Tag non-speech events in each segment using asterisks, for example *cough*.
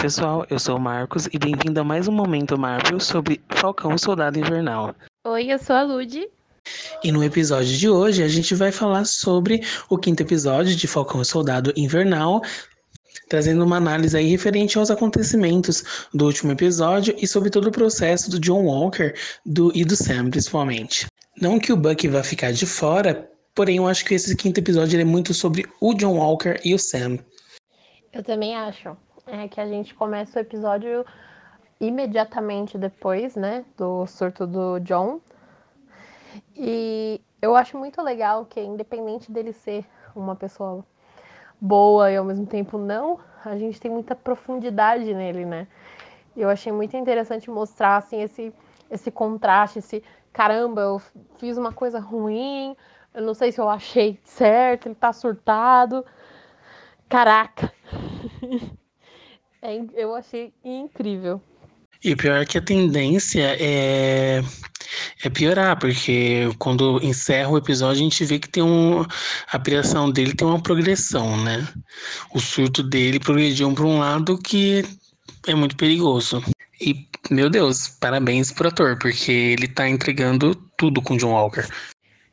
Pessoal, eu sou o Marcos e bem-vindo a mais um Momento Marvel sobre Falcão e Soldado Invernal. Oi, eu sou a Lud. E no episódio de hoje a gente vai falar sobre o quinto episódio de Falcão e Soldado Invernal, trazendo uma análise aí referente aos acontecimentos do último episódio e sobre todo o processo do John Walker do, e do Sam, principalmente. Não que o Bucky vá ficar de fora, porém eu acho que esse quinto episódio é muito sobre o John Walker e o Sam. Eu também acho é que a gente começa o episódio imediatamente depois, né, do surto do John. E eu acho muito legal que, independente dele ser uma pessoa boa e ao mesmo tempo não, a gente tem muita profundidade nele, né? Eu achei muito interessante mostrar assim esse esse contraste, esse caramba, eu fiz uma coisa ruim, eu não sei se eu achei certo, ele tá surtado. Caraca. *laughs* É, eu achei incrível. E o pior é que a tendência é, é piorar, porque quando encerra o episódio a gente vê que tem um. A criação dele tem uma progressão, né? O surto dele progrediu para um lado que é muito perigoso. E, meu Deus, parabéns pro ator, porque ele tá entregando tudo com John Walker.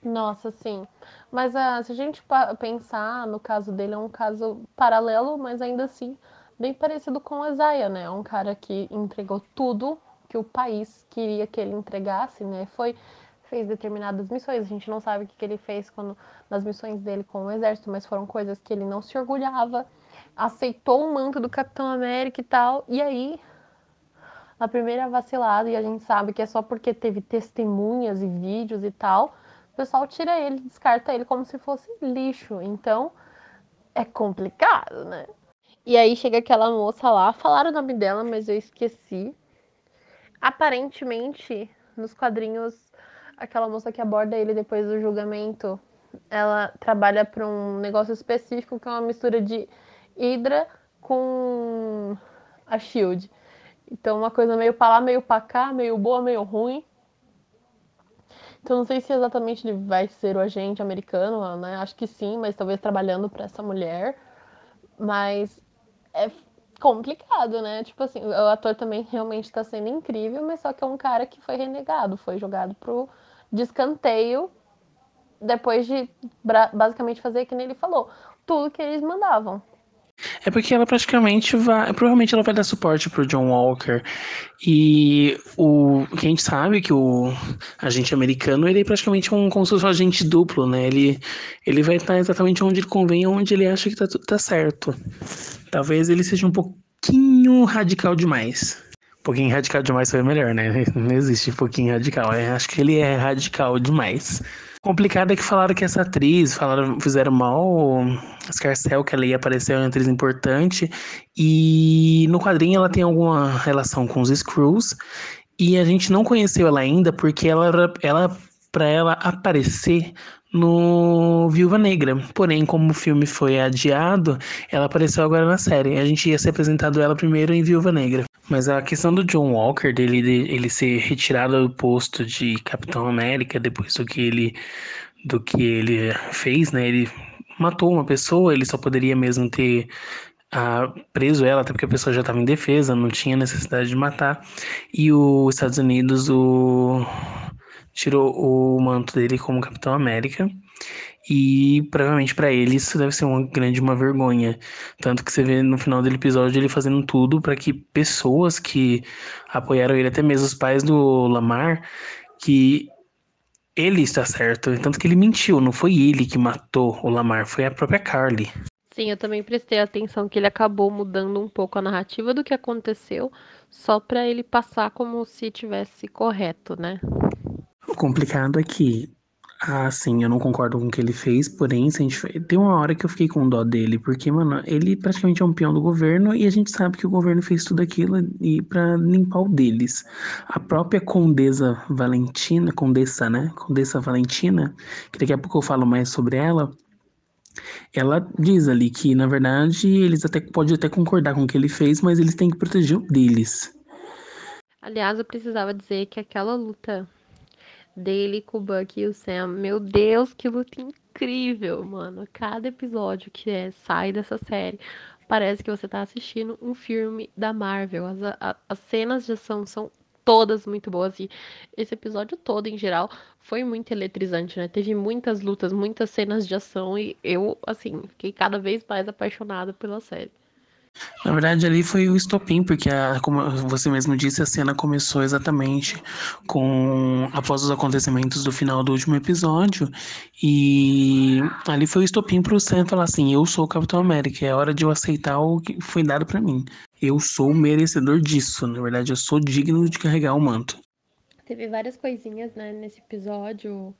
Nossa, sim. Mas uh, se a gente pensar no caso dele, é um caso paralelo, mas ainda assim bem parecido com o Isaiah, né? Um cara que entregou tudo que o país queria que ele entregasse, né? Foi fez determinadas missões. A gente não sabe o que, que ele fez quando nas missões dele com o exército, mas foram coisas que ele não se orgulhava. Aceitou o manto do Capitão América e tal. E aí, a primeira vacilada, e a gente sabe que é só porque teve testemunhas e vídeos e tal, o pessoal tira ele, descarta ele como se fosse lixo. Então, é complicado, né? E aí chega aquela moça lá, falaram o nome dela, mas eu esqueci. Aparentemente, nos quadrinhos, aquela moça que aborda ele depois do julgamento, ela trabalha para um negócio específico que é uma mistura de Hydra com a Shield. Então, uma coisa meio pra lá, meio pra cá, meio boa, meio ruim. Então, não sei se exatamente ele vai ser o agente americano, né? Acho que sim, mas talvez trabalhando para essa mulher. Mas é complicado, né? Tipo assim, o ator também realmente tá sendo incrível, mas só que é um cara que foi renegado, foi jogado pro descanteio depois de basicamente fazer que nem ele falou, tudo que eles mandavam. É porque ela praticamente vai. Provavelmente ela vai dar suporte pro John Walker. E o que a gente sabe que o agente americano, ele é praticamente um como se fosse um agente duplo, né? Ele, ele vai estar exatamente onde ele convém, onde ele acha que tá, tá certo. Talvez ele seja um pouquinho radical demais. Um pouquinho radical demais foi melhor, né? Não existe um pouquinho radical. Eu é, acho que ele é radical demais. Complicado é que falaram que essa atriz, falaram, fizeram mal Scarcel, que ela ia aparecer, é uma atriz importante, e no quadrinho ela tem alguma relação com os Screws, e a gente não conheceu ela ainda porque ela, ela para ela aparecer no Viúva Negra. Porém, como o filme foi adiado, ela apareceu agora na série. A gente ia ser apresentado ela primeiro em Viúva Negra. Mas a questão do John Walker, dele ele ser retirado do posto de Capitão América depois do que ele do que ele fez, né? Ele matou uma pessoa, ele só poderia mesmo ter ah, preso ela, até porque a pessoa já estava em defesa, não tinha necessidade de matar. E os Estados Unidos o tirou o manto dele como Capitão América. E provavelmente para ele isso deve ser uma grande uma vergonha. Tanto que você vê no final do episódio ele fazendo tudo para que pessoas que apoiaram ele, até mesmo os pais do Lamar, que ele está certo. Tanto que ele mentiu, não foi ele que matou o Lamar, foi a própria Carly. Sim, eu também prestei atenção que ele acabou mudando um pouco a narrativa do que aconteceu, só para ele passar como se tivesse correto, né? O complicado é que, assim, eu não concordo com o que ele fez, porém, se a gente... tem uma hora que eu fiquei com dó dele, porque, mano, ele praticamente é um peão do governo e a gente sabe que o governo fez tudo aquilo e para limpar o deles. A própria Condesa Valentina, Condessa, né? Condessa Valentina, que daqui a pouco eu falo mais sobre ela, ela diz ali que, na verdade, eles até podem até concordar com o que ele fez, mas eles têm que proteger o deles. Aliás, eu precisava dizer que aquela luta dele com o Buck e o Sam. Meu Deus, que luta incrível, mano. Cada episódio que é, sai dessa série parece que você tá assistindo um filme da Marvel. As, a, as cenas de ação são todas muito boas e esse episódio todo, em geral, foi muito eletrizante, né? Teve muitas lutas, muitas cenas de ação e eu, assim, fiquei cada vez mais apaixonada pela série. Na verdade, ali foi o estopim, porque, a, como você mesmo disse, a cena começou exatamente com após os acontecimentos do final do último episódio. E ali foi o estopim para o Sam falar assim: Eu sou o Capitão América, é hora de eu aceitar o que foi dado para mim. Eu sou merecedor disso. Na verdade, eu sou digno de carregar o manto. Teve várias coisinhas né, nesse episódio.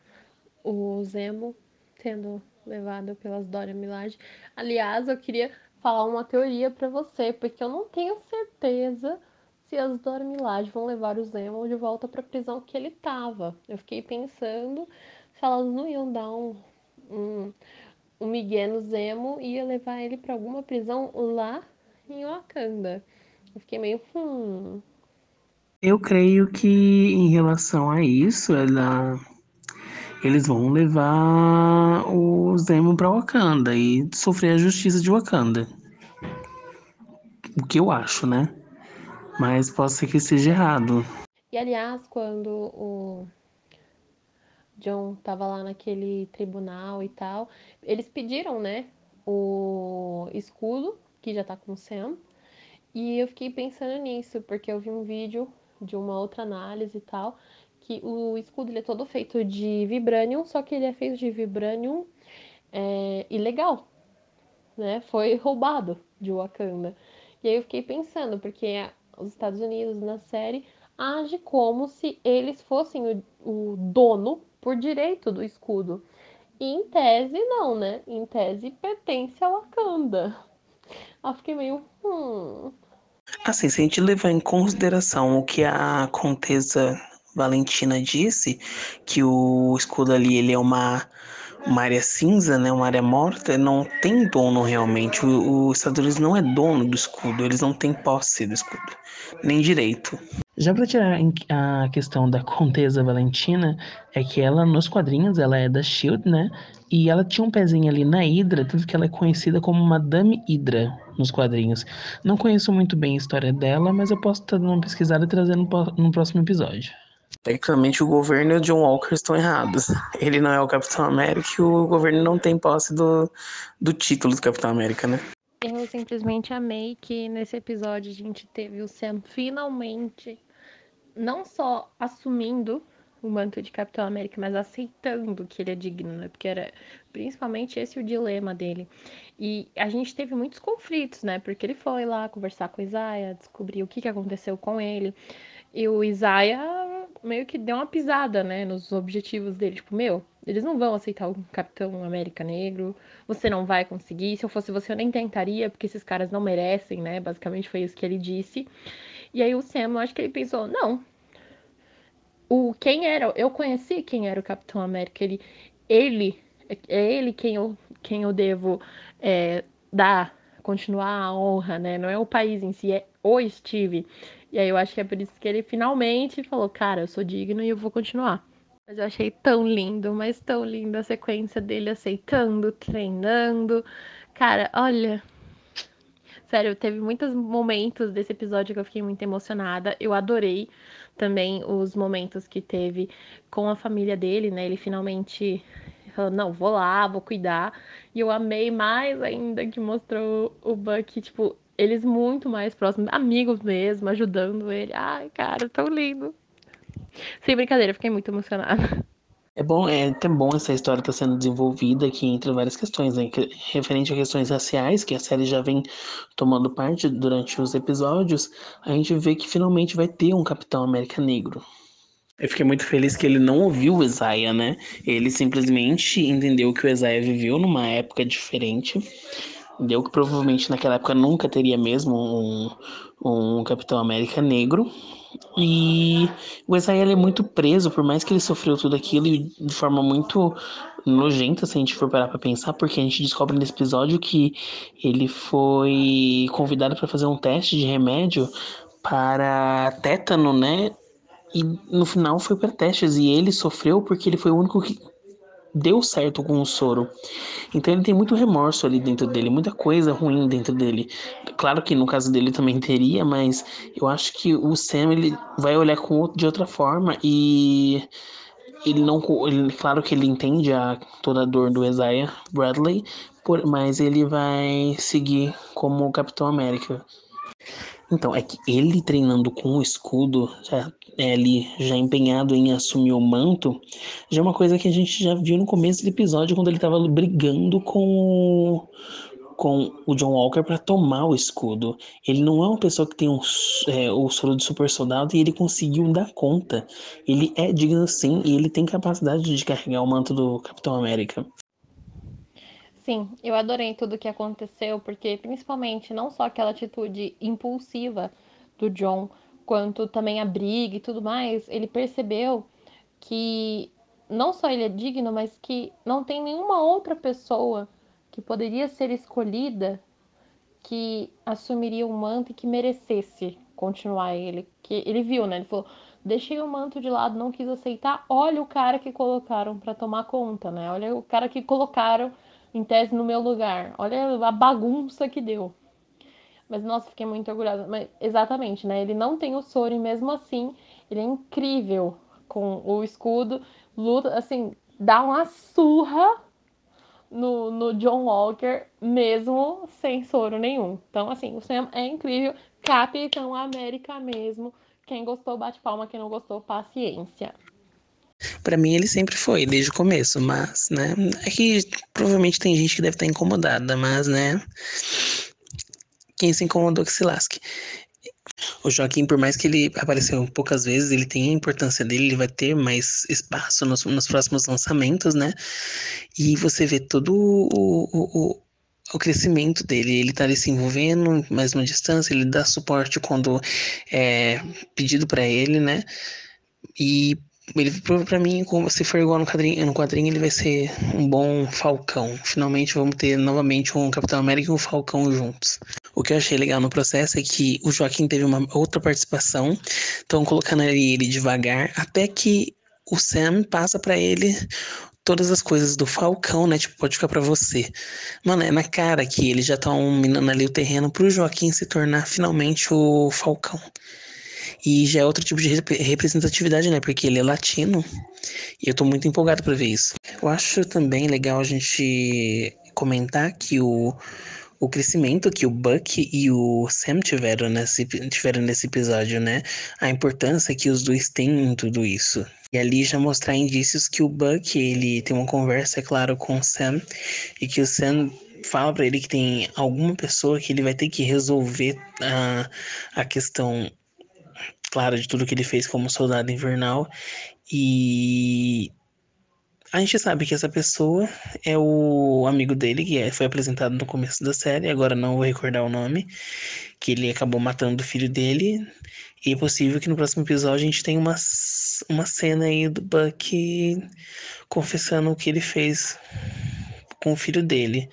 O Zemo sendo levado pelas Dora Milaje. Aliás, eu queria falar uma teoria para você, porque eu não tenho certeza se as Dora Milaje vão levar o Zemo de volta para a prisão que ele tava. Eu fiquei pensando se elas não iam dar um, um, um migué no Zemo e ia levar ele para alguma prisão lá em Wakanda. Eu fiquei meio. Hum. Eu creio que em relação a isso, ela eles vão levar o Zemo para Wakanda e sofrer a justiça de Wakanda. O que eu acho, né? Mas pode ser que esteja errado. E aliás, quando o John tava lá naquele tribunal e tal, eles pediram, né, o escudo, que já tá com o Sam. E eu fiquei pensando nisso, porque eu vi um vídeo de uma outra análise e tal, que o escudo ele é todo feito de vibranium, só que ele é feito de vibranium é, ilegal, né? Foi *laughs* roubado de Wakanda. E aí eu fiquei pensando, porque os Estados Unidos na série age como se eles fossem o, o dono por direito do escudo. E em tese não, né? Em tese pertence a Wakanda. Eu fiquei meio. Hum. Assim, se a gente levar em consideração o que a Valentina disse, que o escudo ali ele é uma, uma área cinza, né, uma área morta, não tem dono realmente. O, os Estados não é dono do escudo, eles não têm posse do escudo, nem direito. Já para tirar a questão da Contesa Valentina, é que ela nos quadrinhos ela é da Shield, né? E ela tinha um pezinho ali na Hydra, tanto que ela é conhecida como Madame Hydra nos quadrinhos. Não conheço muito bem a história dela, mas eu posso estar dando uma pesquisada e trazendo no próximo episódio. Tecnicamente, o governo e o John Walker estão errados. Ele não é o Capitão América e o governo não tem posse do, do título do Capitão América, né? Eu simplesmente amei que nesse episódio a gente teve o Sam finalmente não só assumindo o manto de Capitão América, mas aceitando que ele é digno, né? Porque era principalmente esse o dilema dele. E a gente teve muitos conflitos, né? Porque ele foi lá conversar com o Isaiah, descobrir o que, que aconteceu com ele. E o Isaiah meio que deu uma pisada, né, nos objetivos dele. Tipo, meu, eles não vão aceitar o Capitão América Negro, você não vai conseguir. Se eu fosse você, eu nem tentaria, porque esses caras não merecem, né? Basicamente foi isso que ele disse. E aí o Sam, eu acho que ele pensou, não. O quem era, eu conheci quem era o Capitão América, ele ele é ele quem eu quem eu devo é, dar continuar a honra, né? Não é o país em si, é o Steve. E aí eu acho que é por isso que ele finalmente falou, cara, eu sou digno e eu vou continuar. Mas eu achei tão lindo, mas tão lindo a sequência dele aceitando, treinando. Cara, olha. Sério, teve muitos momentos desse episódio que eu fiquei muito emocionada. Eu adorei também os momentos que teve com a família dele, né? Ele finalmente falou, não, vou lá, vou cuidar. E eu amei mais ainda que mostrou o Buck, tipo, eles muito mais próximos, amigos mesmo, ajudando ele. Ai, cara, tão lindo. Sem brincadeira, fiquei muito emocionada. É bom, é até bom essa história estar tá sendo desenvolvida aqui entre várias questões, né? Referente a questões raciais, que a série já vem tomando parte durante os episódios, a gente vê que finalmente vai ter um Capitão América Negro. Eu fiquei muito feliz que ele não ouviu o Isaiah, né? Ele simplesmente entendeu que o Isaiah viveu numa época diferente Entendeu? Que provavelmente naquela época nunca teria mesmo um, um Capitão América negro. E o Israel é muito preso, por mais que ele sofreu tudo aquilo de forma muito nojenta, se a gente for parar pra pensar, porque a gente descobre nesse episódio que ele foi convidado para fazer um teste de remédio para tétano, né? E no final foi para testes e ele sofreu porque ele foi o único que deu certo com o soro. Então ele tem muito remorso ali dentro dele, muita coisa ruim dentro dele. Claro que no caso dele também teria, mas eu acho que o Sam ele vai olhar com de outra forma e ele não ele, claro que ele entende a toda a dor do Isaiah Bradley, por, mas ele vai seguir como Capitão América. Então, é que ele treinando com o escudo, já, é, ali já empenhado em assumir o manto, já é uma coisa que a gente já viu no começo do episódio, quando ele estava brigando com o, com o John Walker para tomar o escudo. Ele não é uma pessoa que tem um, é, o soro de super soldado e ele conseguiu dar conta. Ele é digno sim e ele tem capacidade de carregar o manto do Capitão América. Sim, eu adorei tudo o que aconteceu, porque principalmente não só aquela atitude impulsiva do John, quanto também a briga e tudo mais, ele percebeu que não só ele é digno, mas que não tem nenhuma outra pessoa que poderia ser escolhida que assumiria o manto e que merecesse continuar ele. Que ele viu, né? Ele falou: deixei o manto de lado, não quis aceitar. Olha o cara que colocaram para tomar conta, né? Olha o cara que colocaram em tese no meu lugar. Olha a bagunça que deu. Mas nossa, fiquei muito orgulhosa. Mas exatamente, né? Ele não tem o soro e mesmo assim ele é incrível com o escudo, luta, assim, dá uma surra no, no John Walker, mesmo sem soro nenhum. Então, assim, o Sam é incrível. Capitão América mesmo. Quem gostou, bate palma. Quem não gostou, paciência. Para mim ele sempre foi, desde o começo, mas, né, é que provavelmente tem gente que deve estar incomodada, mas, né, quem se incomodou que se lasque. O Joaquim, por mais que ele apareceu poucas vezes, ele tem a importância dele, ele vai ter mais espaço nos, nos próximos lançamentos, né? E você vê todo o, o, o crescimento dele. Ele tá ali se envolvendo mais uma distância, ele dá suporte quando é pedido para ele, né? E ele para mim, se for igual no quadrinho, no quadrinho, ele vai ser um bom Falcão. Finalmente vamos ter novamente um Capitão América e um Falcão juntos. O que eu achei legal no processo é que o Joaquim teve uma outra participação, estão colocando ele, ele devagar, até que o Sam passa para ele todas as coisas do Falcão, né? Tipo, pode ficar para você. Mano, é na cara que eles já estão minando ali o terreno pro Joaquim se tornar finalmente o Falcão. E já é outro tipo de representatividade, né? Porque ele é latino. E eu tô muito empolgado para ver isso. Eu acho também legal a gente comentar que o, o crescimento que o Buck e o Sam tiveram nesse, tiveram nesse episódio, né? A importância que os dois têm em tudo isso. E ali já mostrar indícios que o Buck, ele tem uma conversa, é claro, com o Sam. E que o Sam fala para ele que tem alguma pessoa que ele vai ter que resolver a, a questão clara de tudo que ele fez como soldado invernal. E a gente sabe que essa pessoa é o amigo dele, que é, foi apresentado no começo da série, agora não vou recordar o nome, que ele acabou matando o filho dele. E é possível que no próximo episódio a gente tenha uma, uma cena aí do Buck confessando o que ele fez com o filho dele.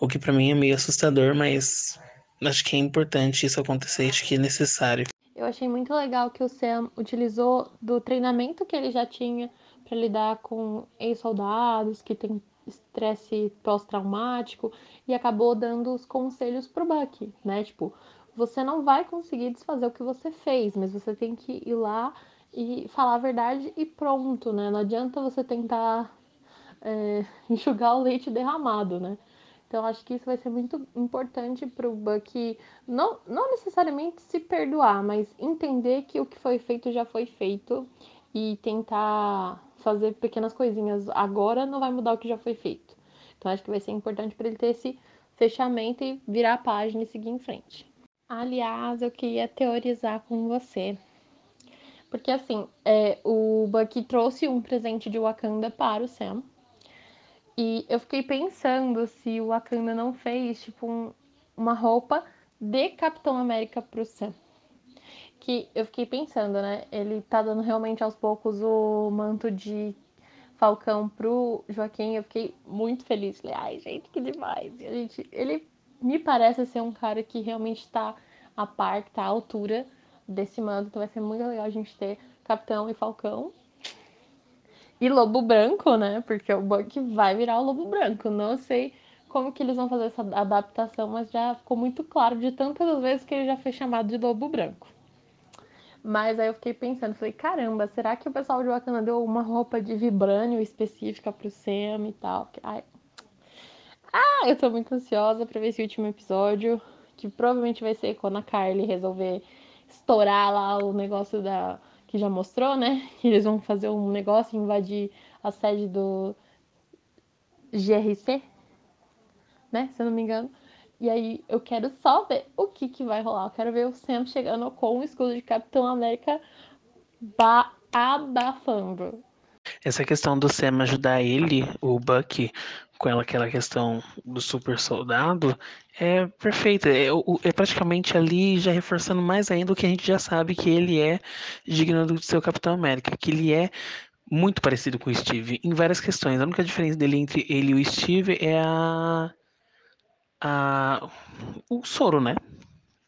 O que para mim é meio assustador, mas acho que é importante isso acontecer, acho que é necessário. Achei muito legal que o Sam utilizou do treinamento que ele já tinha para lidar com ex-soldados que têm estresse pós-traumático e acabou dando os conselhos pro Bucky, né? Tipo, você não vai conseguir desfazer o que você fez, mas você tem que ir lá e falar a verdade e pronto, né? Não adianta você tentar é, *laughs* enxugar o leite derramado, né? Então acho que isso vai ser muito importante para o Bucky não, não necessariamente se perdoar, mas entender que o que foi feito já foi feito e tentar fazer pequenas coisinhas agora não vai mudar o que já foi feito. Então acho que vai ser importante para ele ter esse fechamento e virar a página e seguir em frente. Aliás, eu queria teorizar com você. Porque assim, é, o Bucky trouxe um presente de Wakanda para o Sam. E eu fiquei pensando se o Wakanda não fez, tipo, um, uma roupa de Capitão América pro Sam. Que eu fiquei pensando, né? Ele tá dando realmente aos poucos o manto de Falcão pro Joaquim. Eu fiquei muito feliz. Falei, ai, gente, que demais. E a gente, ele me parece ser um cara que realmente tá a par, que tá à altura desse manto. Então vai ser muito legal a gente ter Capitão e Falcão e Lobo Branco, né? Porque o Buck vai virar o Lobo Branco. Não sei como que eles vão fazer essa adaptação, mas já ficou muito claro de tantas vezes que ele já foi chamado de Lobo Branco. Mas aí eu fiquei pensando, falei, caramba, será que o pessoal de Wakanda deu uma roupa de vibrânio específica pro Sam e tal? Ai. Ah, eu tô muito ansiosa pra ver esse último episódio, que provavelmente vai ser quando a Carly resolver estourar lá o negócio da que já mostrou, né? *laughs* Que eles vão fazer um negócio invadir a sede do GRC, né? Se eu não me engano. E aí eu quero só ver o que, que vai rolar. Eu quero ver o Sam chegando com o escudo de Capitão América abafando. Essa questão do Sam ajudar ele, o Bucky, com aquela questão do super soldado, é perfeita. É, é, praticamente ali já reforçando mais ainda o que a gente já sabe que ele é digno do seu Capitão América, que ele é muito parecido com o Steve em várias questões. A única diferença dele entre ele e o Steve é a a, o soro, né?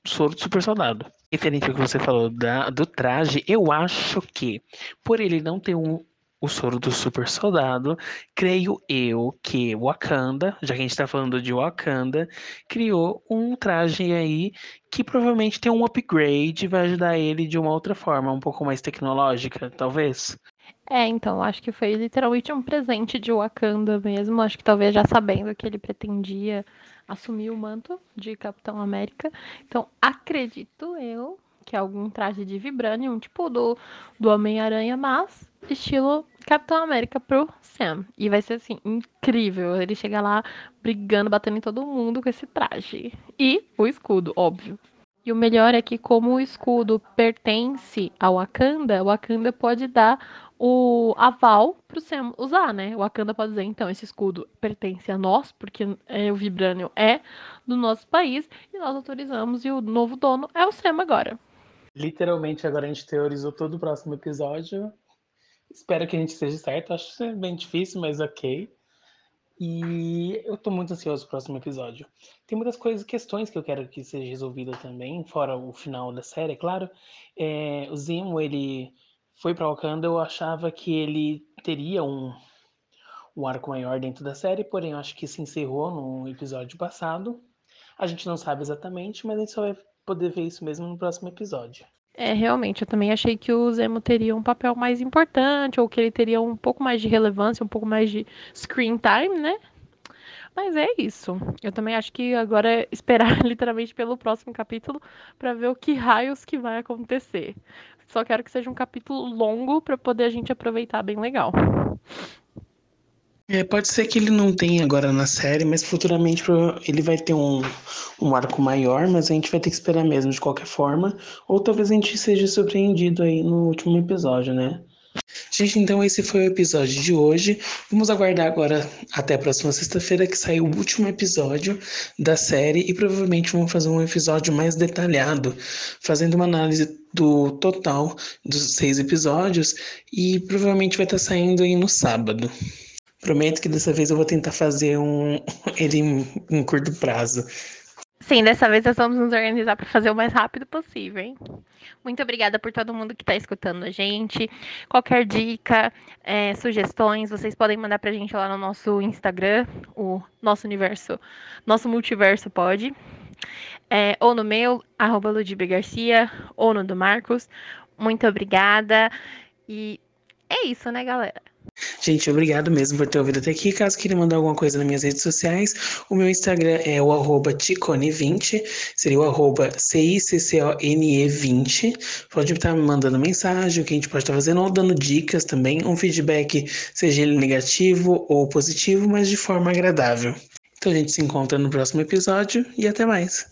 O soro do super soldado. Referente ao que você falou da, do traje, eu acho que por ele não ter um, o soro do super soldado, creio eu que Wakanda, já que a gente está falando de Wakanda, criou um traje aí que provavelmente tem um upgrade e vai ajudar ele de uma outra forma, um pouco mais tecnológica, talvez. É, então, acho que foi literalmente um presente de Wakanda mesmo. Acho que talvez já sabendo que ele pretendia assumir o manto de Capitão América. Então, acredito eu que é algum traje de vibranium, tipo do, do Homem-Aranha, mas estilo Capitão América pro Sam. E vai ser assim, incrível. Ele chega lá brigando, batendo em todo mundo com esse traje. E o escudo, óbvio. E o melhor é que, como o escudo pertence ao Wakanda, o Wakanda pode dar o aval pro Sam usar, né? O Wakanda pode dizer, então, esse escudo pertence a nós, porque é, o Vibranium é do nosso país, e nós autorizamos, e o novo dono é o Sam agora. Literalmente, agora a gente teorizou todo o próximo episódio. Espero que a gente esteja certo. Acho que é bem difícil, mas ok. E eu tô muito ansioso pro próximo episódio. Tem muitas coisas, questões que eu quero que seja resolvida também, fora o final da série, é claro. É, o Zemo, ele foi para Wakanda, eu achava que ele teria um, um arco maior dentro da série, porém eu acho que se encerrou no episódio passado. A gente não sabe exatamente, mas a gente só vai poder ver isso mesmo no próximo episódio. É, realmente, eu também achei que o Zemo teria um papel mais importante, ou que ele teria um pouco mais de relevância, um pouco mais de screen time, né? Mas é isso. Eu também acho que agora é esperar *laughs* literalmente pelo próximo capítulo para ver o que raios que vai acontecer. Só quero que seja um capítulo longo para poder a gente aproveitar bem legal. É, pode ser que ele não tenha agora na série, mas futuramente ele vai ter um, um arco maior, mas a gente vai ter que esperar mesmo de qualquer forma. Ou talvez a gente seja surpreendido aí no último episódio, né? Gente, então esse foi o episódio de hoje. Vamos aguardar agora até a próxima sexta-feira que sai o último episódio da série e provavelmente vamos fazer um episódio mais detalhado, fazendo uma análise do total dos seis episódios e provavelmente vai estar saindo aí no sábado. Prometo que dessa vez eu vou tentar fazer um *laughs* ele em, em curto prazo. Sim, dessa vez nós vamos nos organizar para fazer o mais rápido possível, hein? Muito obrigada por todo mundo que está escutando a gente. Qualquer dica, é, sugestões, vocês podem mandar para a gente lá no nosso Instagram, o nosso universo, nosso multiverso pode. É, ou no meu, arroba Garcia, ou no do Marcos. Muito obrigada. E é isso, né, galera? Gente, obrigado mesmo por ter ouvido até aqui. Caso queira mandar alguma coisa nas minhas redes sociais, o meu Instagram é o arroba ticone20, seria o arroba C-I-C-C-O-N-E 20. Pode estar me mandando mensagem, o que a gente pode estar fazendo, ou dando dicas também, um feedback, seja ele negativo ou positivo, mas de forma agradável. Então a gente se encontra no próximo episódio e até mais.